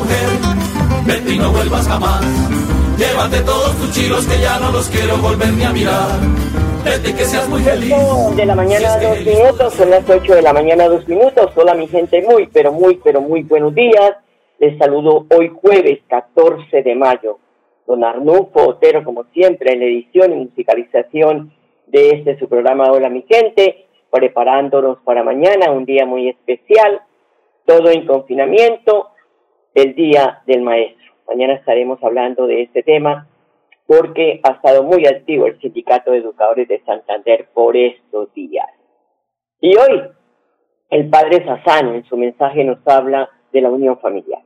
Mujer, vete y no vuelvas jamás. Llévate todos tus chilos que ya no los quiero volver ni a mirar. Vete que seas muy feliz. de la mañana, Si es dos minutos, son las ocho de la mañana, dos minutos. Hola, mi gente, muy, pero muy, pero muy buenos días. Les saludo hoy jueves 14 de mayo. Don Arnulfo Otero, como siempre, en la edición y musicalización de este su programa Hola, mi gente, preparándonos para mañana, un día muy especial, todo en confinamiento, el Día del Maestro. Mañana estaremos hablando de este tema porque ha estado muy activo el Sindicato de Educadores de Santander por estos días. Y hoy, el padre Sassano en su mensaje nos habla de la unión familiar.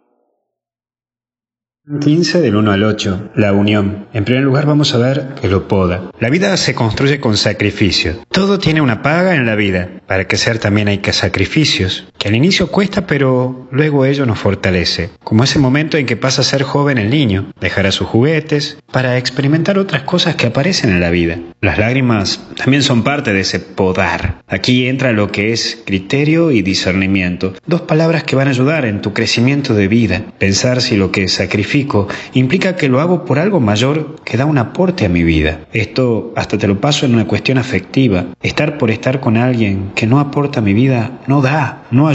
15 del 1 al 8, la unión. En primer lugar vamos a ver que lo poda. La vida se construye con sacrificio. Todo tiene una paga en la vida. Para crecer también hay que sacrificios, que al inicio cuesta pero luego ello nos fortalece. Como ese momento en que pasa a ser joven el niño, dejar a sus juguetes, para experimentar otras cosas que aparecen en la vida. Las lágrimas también son parte de ese podar. Aquí entra lo que es criterio y discernimiento. Dos palabras que van a ayudar en tu crecimiento de vida. Pensar si lo que sacrifico implica que lo hago por algo mayor que da un aporte a mi vida. Esto hasta te lo paso en una cuestión afectiva. Estar por estar con alguien que no aporta a mi vida no da, no ayuda.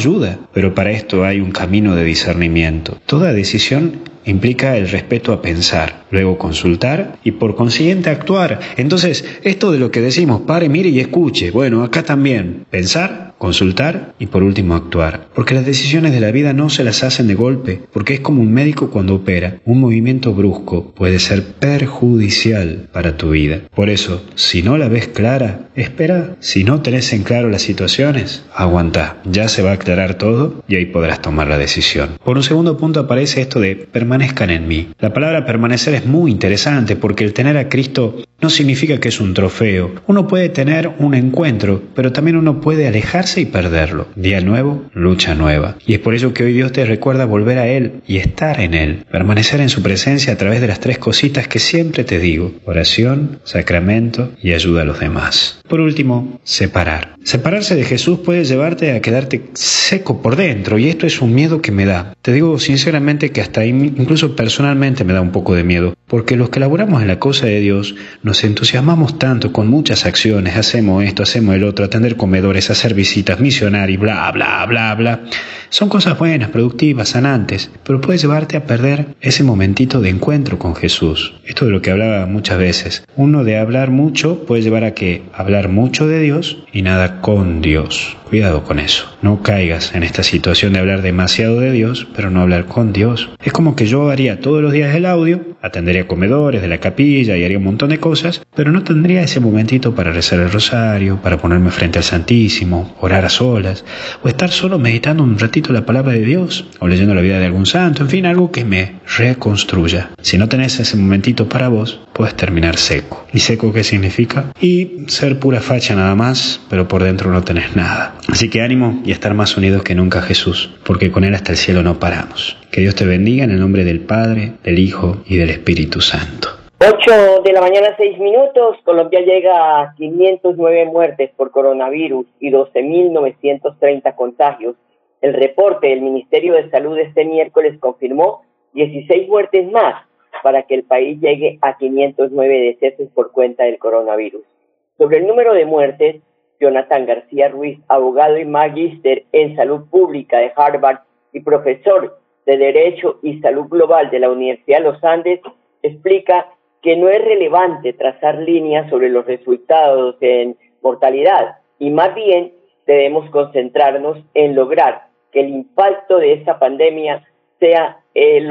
Pero para esto hay un camino de discernimiento. Toda decisión implica el respeto a pensar, luego consultar y por consiguiente actuar. Entonces, esto de lo que decimos, pare, mire y escuche, bueno, acá también, pensar, consultar y por último actuar. Porque las decisiones de la vida no se las hacen de golpe, porque es como un médico cuando opera. Un movimiento brusco puede ser perjudicial para tu vida. Por eso, si no la ves clara, espera. Si no tenés en claro las situaciones, aguanta. Ya se va a aclarar todo y ahí podrás tomar la decisión. Por un segundo punto aparece esto de permanezcan en mí. La palabra permanecer es muy interesante porque el tener a Cristo no significa que es un trofeo. Uno puede tener un encuentro, pero también uno puede alejarse y perderlo. Día nuevo, lucha nueva. Y es por ello que hoy Dios te recuerda volver a Él y estar en Él. Permanecer en su presencia a través de las tres cositas que siempre te digo. Oración, sacramento y ayuda a los demás. Por último, separar. Separarse de Jesús puede llevarte a quedarte seco por dentro y esto es un miedo que me da. Te digo sinceramente que hasta incluso personalmente me da un poco de miedo, porque los que laboramos en la cosa de Dios nos entusiasmamos tanto con muchas acciones, hacemos esto, hacemos el otro, atender comedores, hacer visitas, misionar y bla, bla, bla, bla. Son cosas buenas, productivas, sanantes, pero puede llevarte a perder ese momentito de encuentro con Jesús. Esto de lo que hablaba muchas veces. Uno de hablar mucho puede llevar a que hablar mucho de Dios y nada con Dios. Cuidado con eso. No caigas en esta situación de hablar demasiado de Dios, pero no hablar con Dios. Es como que yo haría todos los días el audio, atendería comedores de la capilla y haría un montón de cosas, pero no tendría ese momentito para rezar el rosario, para ponerme frente al Santísimo, orar a solas, o estar solo meditando un ratito la palabra de Dios, o leyendo la vida de algún santo, en fin, algo que me reconstruya. Si no tenés ese momentito para vos, puedes terminar seco. ¿Y seco qué significa? Y ser pura facha nada más, pero por dentro no tenés nada. Así que ánimo y estar más unidos que nunca Jesús, porque con Él hasta el cielo no paramos. Que Dios te bendiga en el nombre del Padre, del Hijo y del Espíritu Santo. 8 de la mañana, 6 minutos. Colombia llega a 509 muertes por coronavirus y 12.930 contagios. El reporte del Ministerio de Salud este miércoles confirmó 16 muertes más para que el país llegue a 509 decesos por cuenta del coronavirus. Sobre el número de muertes, Jonathan García Ruiz, abogado y magíster en salud pública de Harvard y profesor de Derecho y Salud Global de la Universidad de los Andes, explica que no es relevante trazar líneas sobre los resultados en mortalidad y más bien debemos concentrarnos en lograr que el impacto de esta pandemia sea el,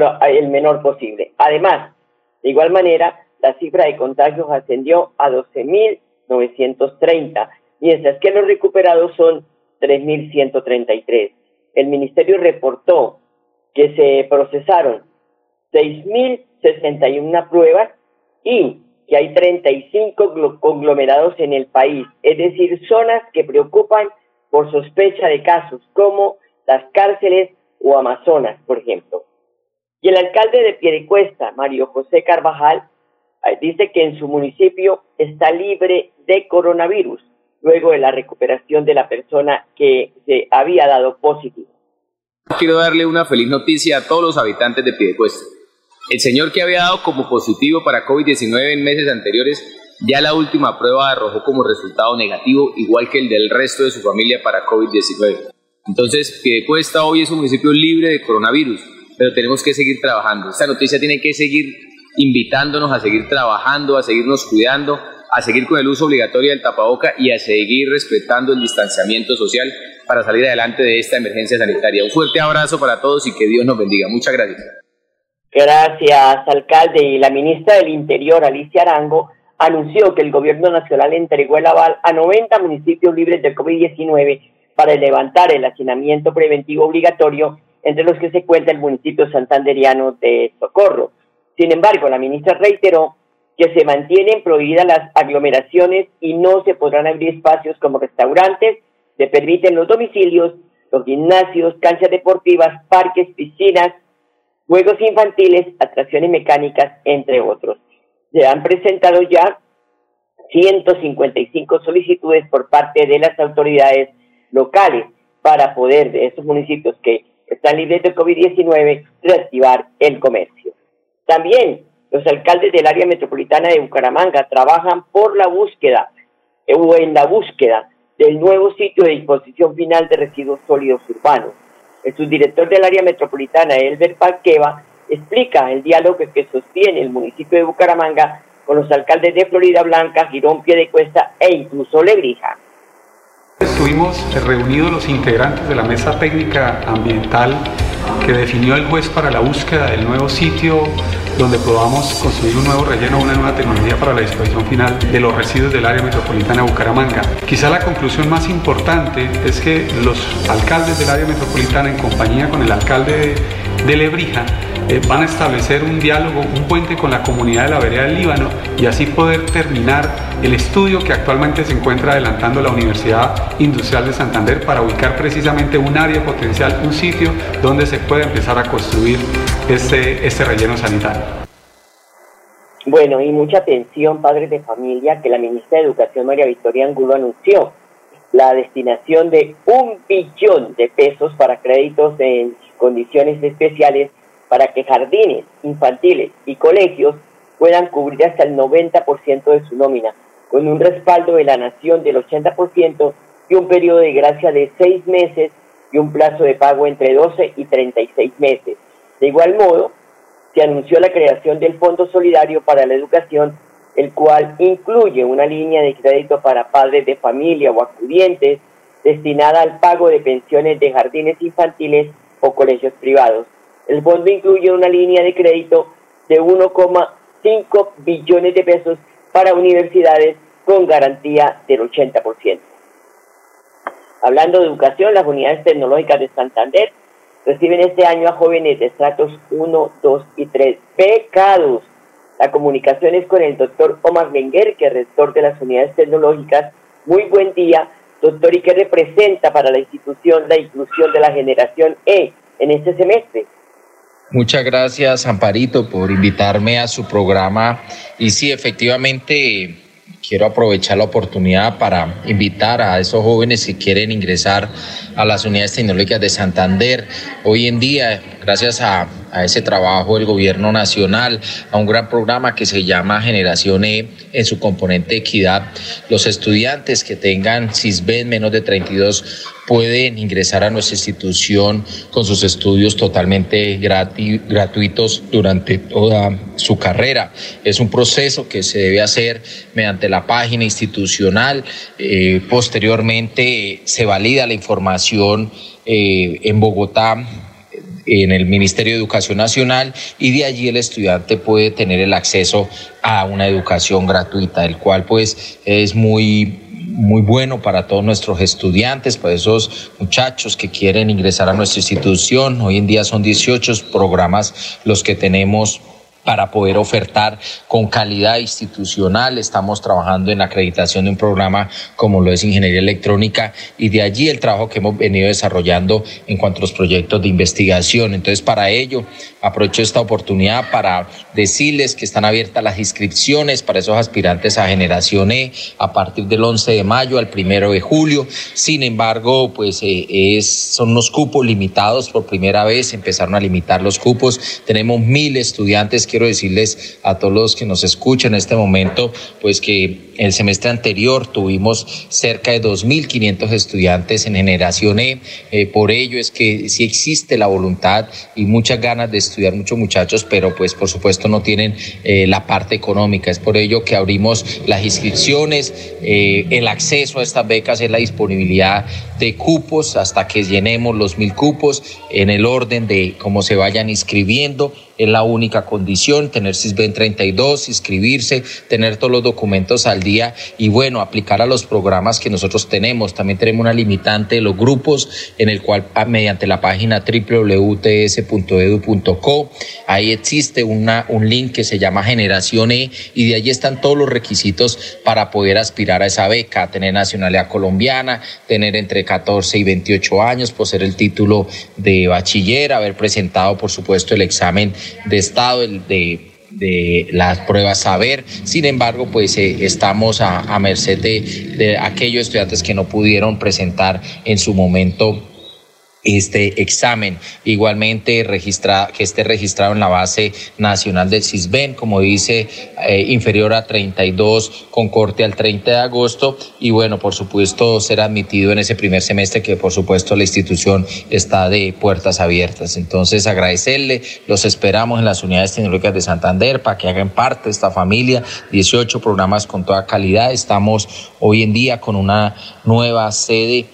menor posible. Además, de igual manera, la cifra de contagios ascendió a 12.930, mientras que los recuperados son 3.133. El ministerio reportó que se procesaron 6.061 pruebas y que hay 35 conglomerados en el país, es decir, zonas que preocupan por sospecha de casos, como las cárceles o Amazonas, por ejemplo. Y el alcalde de Piedecuesta, Mario José Carvajal, eh, dice que en su municipio está libre de coronavirus luego de la recuperación de la persona que se había dado positivo. Quiero darle una feliz noticia a todos los habitantes de Piedecuesta el señor que había dado como positivo para COVID-19 en meses anteriores, ya la última prueba arrojó como resultado negativo, igual que el del resto de su familia para COVID-19. Entonces, Piedecuesta hoy es un municipio libre de coronavirus, pero tenemos que seguir trabajando. Esta noticia tiene que seguir invitándonos a seguir trabajando, a seguirnos cuidando, a seguir con el uso obligatorio del tapaboca y a seguir respetando el distanciamiento social para salir adelante de esta emergencia sanitaria. Un fuerte abrazo para todos y que Dios nos bendiga. Muchas gracias. Gracias, alcalde. Y la ministra del Interior, Alicia Arango, anunció que el gobierno nacional entregó el aval a 90 municipios libres del COVID-19 para levantar el hacinamiento preventivo obligatorio, entre los que se cuenta el municipio santanderiano de Socorro. Sin embargo, la ministra reiteró que se mantienen prohibidas las aglomeraciones y no se podrán abrir espacios como restaurantes, se permiten los domicilios, los gimnasios, canchas deportivas, parques, piscinas, juegos infantiles, atracciones mecánicas, entre otros. Se han presentado ya 155 solicitudes por parte de las autoridades locales para poder de esos municipios que están libres de COVID-19 reactivar el comercio. También los alcaldes del área metropolitana de Bucaramanga trabajan por la búsqueda o en la búsqueda del nuevo sitio de disposición final de residuos sólidos urbanos el subdirector del área metropolitana, Elber Paqueva, explica el diálogo que sostiene el municipio de Bucaramanga con los alcaldes de Florida Blanca, Girón, Piedecuesta e incluso Lebrija. Estuvimos reunidos los integrantes de la mesa técnica ambiental que definió el juez para la búsqueda del nuevo sitio donde podamos construir un nuevo relleno, una nueva tecnología para la disposición final de los residuos del área metropolitana de Bucaramanga. Quizá la conclusión más importante es que los alcaldes del área metropolitana en compañía con el alcalde de Lebrija eh, van a establecer un diálogo, un puente con la comunidad de la vereda del Líbano y así poder terminar el estudio que actualmente se encuentra adelantando la Universidad Industrial de Santander para ubicar precisamente un área potencial, un sitio donde se pueda empezar a construir este, este relleno sanitario. Bueno, y mucha atención, padres de familia, que la ministra de Educación, María Victoria Angulo, anunció la destinación de un billón de pesos para créditos en condiciones especiales para que jardines infantiles y colegios puedan cubrir hasta el 90% de su nómina, con un respaldo de la nación del 80% y un periodo de gracia de seis meses y un plazo de pago entre 12 y 36 meses. De igual modo, se anunció la creación del Fondo Solidario para la Educación, el cual incluye una línea de crédito para padres de familia o acudientes destinada al pago de pensiones de jardines infantiles o colegios privados. El fondo incluye una línea de crédito de 1,5 billones de pesos para universidades con garantía del 80%. Hablando de educación, las unidades tecnológicas de Santander reciben este año a jóvenes de estratos 1, 2 y 3 becados La comunicación es con el doctor Omar Menguer, que es rector de las unidades tecnológicas. Muy buen día, doctor, ¿y qué representa para la institución la inclusión de la generación E en este semestre? Muchas gracias, Amparito, por invitarme a su programa. Y sí, efectivamente, quiero aprovechar la oportunidad para invitar a esos jóvenes que quieren ingresar a las unidades tecnológicas de Santander. Hoy en día, gracias a, ese trabajo del gobierno nacional, a un gran programa que se llama Generación E en su componente equidad, los estudiantes que tengan CISBEN menos de 32 pueden ingresar a nuestra institución con sus estudios totalmente gratuitos durante toda su carrera. Es un proceso que se debe hacer mediante la página institucional. Eh, posteriormente se valida la información eh, en Bogotá en el Ministerio de Educación Nacional y de allí el estudiante puede tener el acceso a una educación gratuita, el cual pues es muy muy bueno para todos nuestros estudiantes, para esos muchachos que quieren ingresar a nuestra institución. Hoy en día son 18 programas los que tenemos para poder ofertar con calidad institucional. Estamos trabajando en la acreditación de un programa como lo es Ingeniería Electrónica y de allí el trabajo que hemos venido desarrollando en cuanto a los proyectos de investigación. Entonces, para ello, aprovecho esta oportunidad para decirles que están abiertas las inscripciones para esos aspirantes a Generación E a partir del 11 de mayo al 1 de julio. Sin embargo, pues eh, son unos cupos limitados por primera vez, empezaron a limitar los cupos. Tenemos mil estudiantes quiero decirles a todos los que nos escuchan en este momento, pues que el semestre anterior tuvimos cerca de 2.500 estudiantes en generación E. Eh, por ello es que sí existe la voluntad y muchas ganas de estudiar muchos muchachos, pero pues por supuesto no tienen eh, la parte económica. Es por ello que abrimos las inscripciones, eh, el acceso a estas becas es la disponibilidad de cupos hasta que llenemos los mil cupos en el orden de cómo se vayan inscribiendo es la única condición, tener CISBEN 32, inscribirse, tener todos los documentos al día y bueno, aplicar a los programas que nosotros tenemos. También tenemos una limitante de los grupos en el cual ah, mediante la página www.ts.edu.co, ahí existe una, un link que se llama Generación E y de allí están todos los requisitos para poder aspirar a esa beca, tener nacionalidad colombiana, tener entre 14 y 28 años, poseer el título de bachiller, haber presentado por supuesto el examen de estado de, de las pruebas saber. Sin embargo, pues eh, estamos a, merced de, de, aquellos estudiantes que no pudieron presentar en su momento este examen. Igualmente registra, que esté registrado en la base nacional del CISBEN, como dice, eh, inferior a 32 con corte al 30 de agosto y bueno, por supuesto, ser admitido en ese primer semestre que por supuesto la institución está de puertas abiertas. Entonces, agradecerle, los esperamos en las unidades tecnológicas de Santander para que hagan parte de esta familia, 18 programas con toda calidad. Estamos hoy en día con una nueva sede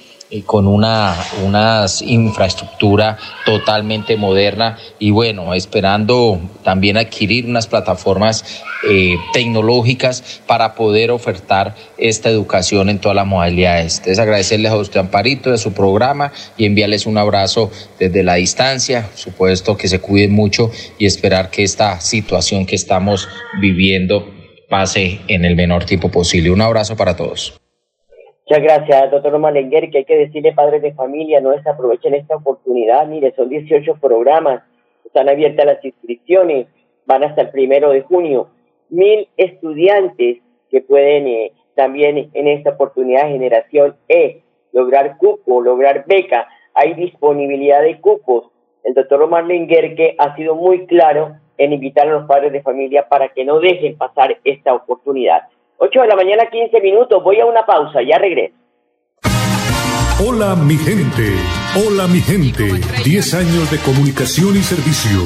con una, una infraestructura totalmente moderna y bueno, esperando también adquirir unas plataformas eh, tecnológicas para poder ofertar esta educación en todas las modalidades. Entonces agradecerles a usted Amparito de su programa y enviarles un abrazo desde la distancia, supuesto que se cuiden mucho y esperar que esta situación que estamos viviendo pase en el menor tiempo posible. Un abrazo para todos. Muchas gracias, doctor Malenguer, que hay que decirle padres de familia, no desaprovechen esta oportunidad, mire, son 18 programas, están abiertas las inscripciones, van hasta el primero de junio, mil estudiantes que pueden eh, también en esta oportunidad generación E lograr cupo, lograr beca, hay disponibilidad de cupos. El doctor Omar que ha sido muy claro en invitar a los padres de familia para que no dejen pasar esta oportunidad. 8 de la mañana, 15 minutos. Voy a una pausa, ya regreso. Hola mi gente, hola mi gente. 10 años de comunicación y servicio.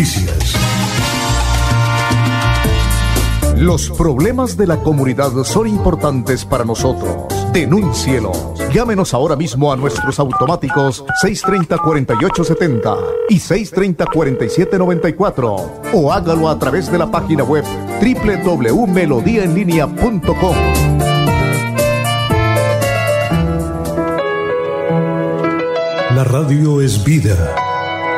Los problemas de la comunidad son importantes para nosotros. Denúncielo. Llámenos ahora mismo a nuestros automáticos 630-4870 y 630-4794 o hágalo a través de la página web www.melodiaenlinea.com. La radio es vida.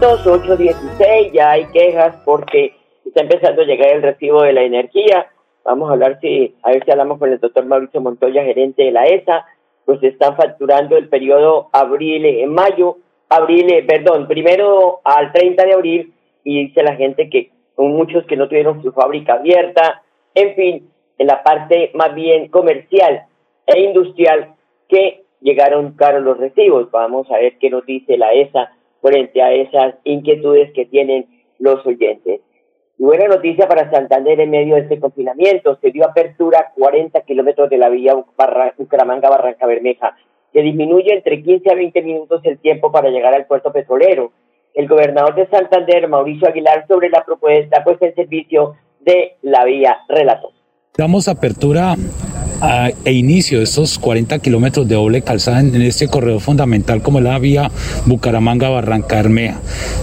8.16, ya hay quejas porque está empezando a llegar el recibo de la energía. Vamos a hablar si, a ver si hablamos con el doctor Mauricio Montoya, gerente de la ESA, pues están facturando el periodo abril, eh, mayo, abril, eh, perdón, primero al 30 de abril, y dice la gente que muchos que no tuvieron su fábrica abierta, en fin, en la parte más bien comercial e industrial que llegaron caros los recibos. Vamos a ver qué nos dice la ESA frente a esas inquietudes que tienen los oyentes. Y buena noticia para Santander en medio de este confinamiento. Se dio apertura 40 kilómetros de la vía Barra- Bucaramanga-Barranca Bermeja, que disminuye entre 15 a 20 minutos el tiempo para llegar al puerto petrolero. El gobernador de Santander, Mauricio Aguilar, sobre la propuesta puesta en servicio de la vía relató. Damos apertura e inicio de estos 40 kilómetros de doble calzada en, este corredor fundamental como la vía Bucaramanga-Barranca Bermeja.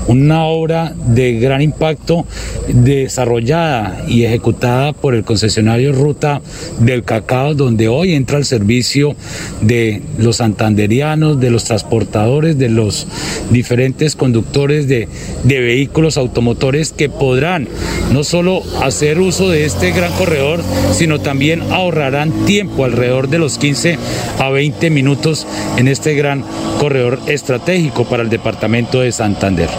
Una obra de gran impacto desarrollada y ejecutada por el concesionario Ruta del Cacao, donde hoy entra el servicio de los santanderianos, de los transportadores, de los diferentes conductores de, de vehículos automotores que podrán no solo hacer uso de este gran corredor, sino también ahorrarán tiempo alrededor de los 15 a 20 minutos en este gran corredor estratégico para el departamento de Santander.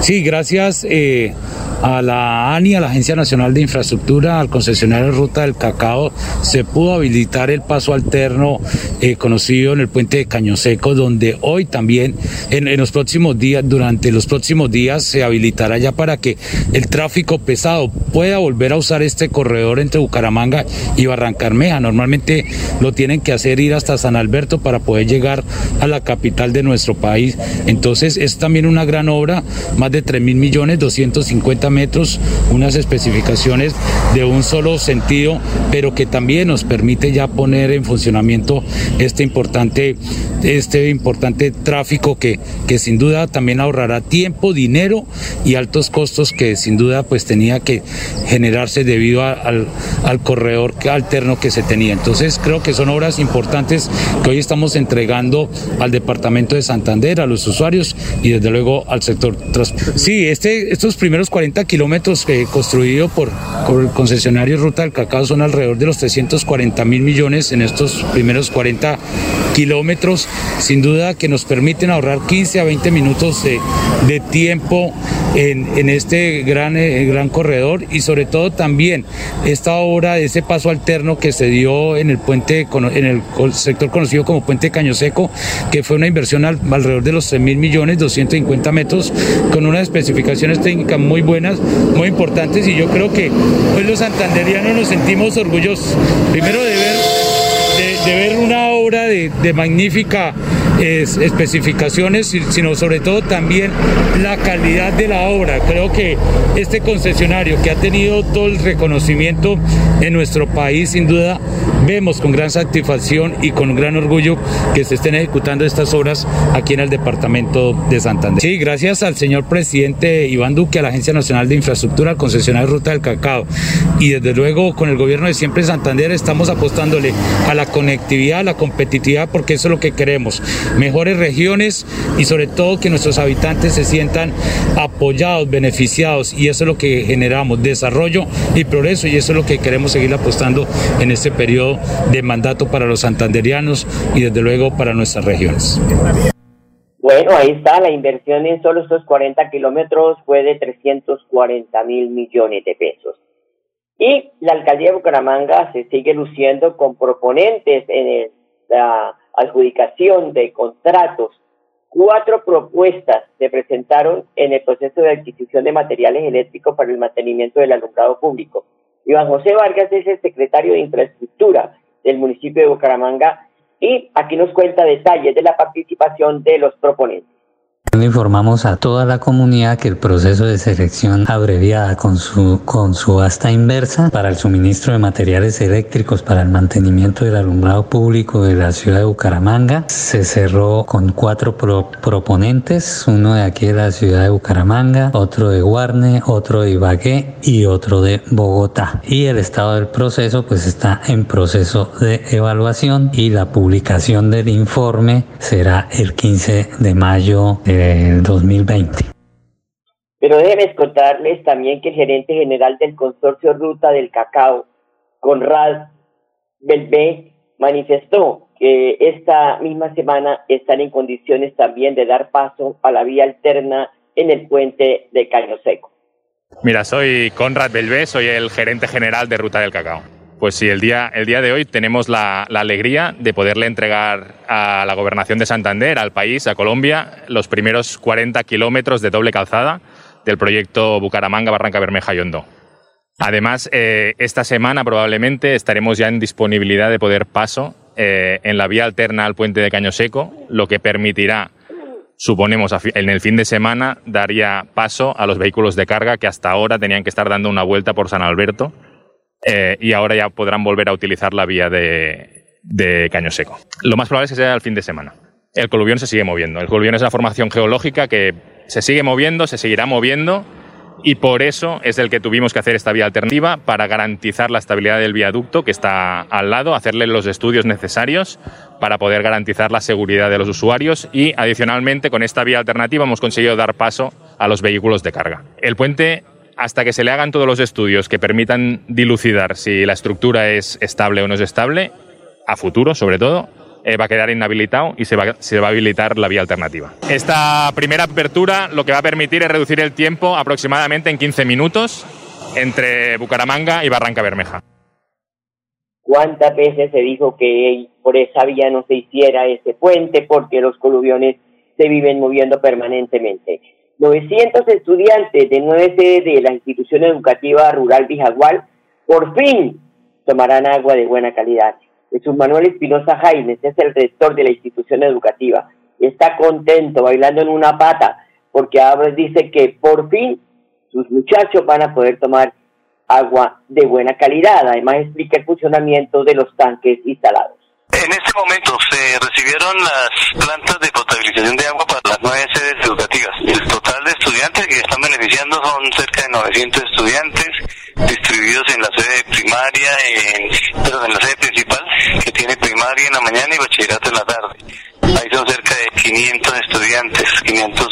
Sí, gracias eh, a la ANI, a la Agencia Nacional de Infraestructura, al concesionario Ruta del Cacao, se pudo habilitar el paso alterno eh, conocido en el puente de Caño Seco, donde hoy también, en, los próximos días, durante los próximos días, se habilitará ya para que el tráfico pesado pueda volver a usar este corredor entre Bucaramanga y Barrancarmeja. Normalmente lo tienen que hacer ir hasta San Alberto para poder llegar a la capital de nuestro país. Entonces es también una gran obra, más de 3 mil millones, 250 metros, unas especificaciones de un solo sentido, pero que también nos permite ya poner en funcionamiento este importante, este importante tráfico que, que sin duda también ahorrará tiempo, dinero y altos costos que sin duda pues tenía que generarse debido al, al corredor alterno que se tenía. Entonces creo que son obras importantes que hoy estamos entregando al departamento de Santander, a los usuarios y desde luego al sector transporte. Sí, este, estos primeros 40 kilómetros que construido por, por el concesionario Ruta del Cacao son alrededor de los 340 mil millones en estos primeros 40 kilómetros, sin duda que nos permiten ahorrar 15 a 20 minutos de, de tiempo en, en este gran, eh, gran corredor y sobre todo también esta obra ese paso alterno que se dio en el puente, en el sector conocido como Puente Caño Seco, que fue una inversión al- alrededor de los 3 mil millones, 250 metros, con unas especificaciones técnicas muy buenas, muy importantes y yo creo que pues los santanderianos nos sentimos orgullosos, primero de ver de, de ver una de, de magnífica es- especificaciones, si- sino sobre todo también la calidad de la obra. Creo que este concesionario que ha tenido todo el reconocimiento en nuestro país, sin duda, vemos con gran satisfacción y con gran orgullo que se estén ejecutando estas obras aquí en el departamento de Santander. Sí, gracias al señor presidente Iván Duque, a la Agencia Nacional de Infraestructura, al concesionario Ruta del Cacao y desde luego con el gobierno de siempre Santander estamos apostándole a la conectividad, a la competitividad, porque eso es lo que queremos. Mejores regiones y sobre todo que nuestros habitantes se sientan apoyados, beneficiados y eso es lo que generamos, desarrollo y progreso y eso es lo que queremos seguir apostando en este periodo de mandato para los santanderianos y desde luego para nuestras regiones. Bueno, ahí está, la inversión en solo estos 40 kilómetros fue de 340 mil millones de pesos. Y la alcaldía de Bucaramanga se sigue luciendo con proponentes en la adjudicación de contratos. Cuatro propuestas se presentaron en el proceso de adquisición de materiales eléctricos para el mantenimiento del alumbrado público. Iván José Vargas es el secretario de Infraestructura del municipio de Bucaramanga y aquí nos cuenta detalles de la participación de los proponentes. Informamos a toda la comunidad que el proceso de selección abreviada con su, con su asta inversa para el suministro de materiales eléctricos para el mantenimiento del alumbrado público de la ciudad de Bucaramanga se cerró con cuatro proponentes, uno de aquí de la ciudad de Bucaramanga, otro de Guarne, otro de Ibagué y otro de Bogotá. Y el estado del proceso pues está en proceso de evaluación y la publicación del informe será el 15 de mayo de 2020. Pero déjenme contarles también que el gerente general del consorcio Ruta del Cacao, Conrad Belbé, manifestó que esta misma semana están en condiciones también de dar paso a la vía alterna en el puente de Caño Seco. Mira, soy Conrad Belbé, soy el gerente general de Ruta del Cacao. Pues sí, el día, el día de hoy tenemos la, alegría de poderle entregar a la Gobernación de Santander, al país, a Colombia, los primeros 40 kilómetros de doble calzada del proyecto Bucaramanga, Barranca Bermeja y Hondo. Además, eh, esta semana probablemente estaremos ya en disponibilidad de poder paso eh, en la vía alterna al puente de Caño Seco, lo que permitirá, suponemos, en el fin de semana, daría paso a los vehículos de carga que hasta ahora tenían que estar dando una vuelta por San Alberto eh, y ahora ya podrán volver a utilizar la vía de, de, Caño Seco. Lo más probable es que sea el fin de semana. El coluvión se sigue moviendo. El coluvión es una formación geológica que se sigue moviendo, se seguirá moviendo y por eso es el que tuvimos que hacer esta vía alternativa para garantizar la estabilidad del viaducto que está al lado, hacerle los estudios necesarios para poder garantizar la seguridad de los usuarios y adicionalmente con esta vía alternativa hemos conseguido dar paso a los vehículos de carga. El puente hasta que se le hagan todos los estudios que permitan dilucidar si la estructura es estable o no es estable, a futuro sobre todo, eh, va a quedar inhabilitado y se va, se va a habilitar la vía alternativa. Esta primera apertura lo que va a permitir es reducir el tiempo aproximadamente en 15 minutos entre Bucaramanga y Barranca Bermeja. ¿Cuántas veces se dijo que por esa vía no se hiciera ese puente porque los coluviones se viven moviendo permanentemente? 900 estudiantes de nueve sedes de la institución educativa rural Vijagual por fin tomarán agua de buena calidad. Jesús Manuel Espinosa Jaimes es el rector de la institución educativa está contento bailando en una pata porque ahora dice que por fin sus muchachos van a poder tomar agua de buena calidad. Además explica el funcionamiento de los tanques instalados. En este momento se recibieron las plantas de potabilización de agua para las nueve sedes educativas. Que están beneficiando son cerca de 900 estudiantes distribuidos en la sede primaria, en, en la sede principal, que tiene primaria en la mañana y bachillerato en la tarde. Ahí son cerca de 500 estudiantes, 500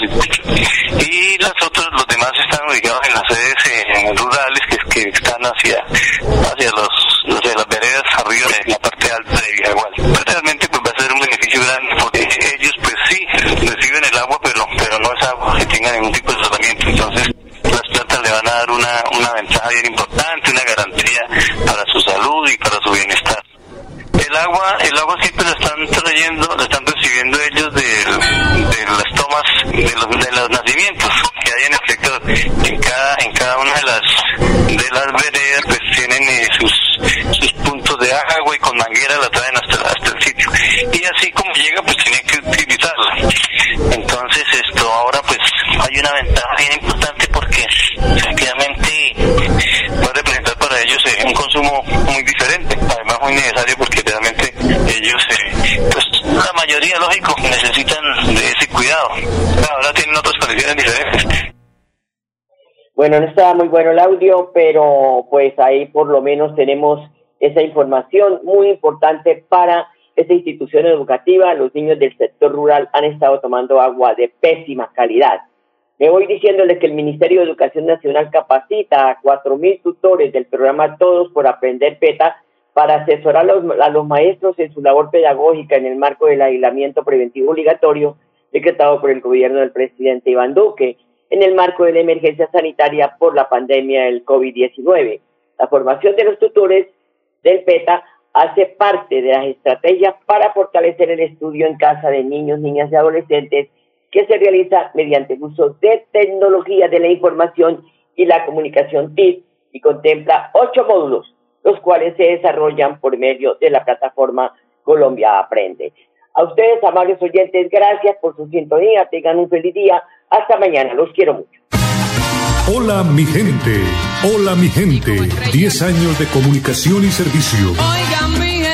y los otros, los demás están ubicados en las sedes rurales que, que están hacia, hacia los, hacia las veredas arriba de la parte alta de Villagual. Realmente pues va a ser un beneficio grande porque ellos pues sí reciben el agua, pero, Bueno, no estaba muy bueno el audio, pero pues ahí por lo menos tenemos esa información muy importante para esta institución educativa, los niños del sector rural han estado tomando agua de pésima calidad. Me voy diciéndole que el Ministerio de Educación Nacional capacita a 4.000 tutores del programa Todos por Aprender PETA para asesorar a los, a los maestros en su labor pedagógica en el marco del aislamiento preventivo obligatorio decretado por el gobierno del presidente Iván Duque en el marco de la emergencia sanitaria por la pandemia del COVID-19. La formación de los tutores del PETA hace parte de las estrategias para fortalecer el estudio en casa de niños, niñas y adolescentes que se realiza mediante el uso de tecnología de la información y la comunicación TIC y contempla ocho módulos, los cuales se desarrollan por medio de la plataforma Colombia Aprende. A ustedes, amables oyentes, gracias por su sintonía. Tengan un feliz día. Hasta mañana. Los quiero mucho. Hola mi gente, hola mi gente, 10 años de comunicación y servicio.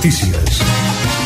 noticias.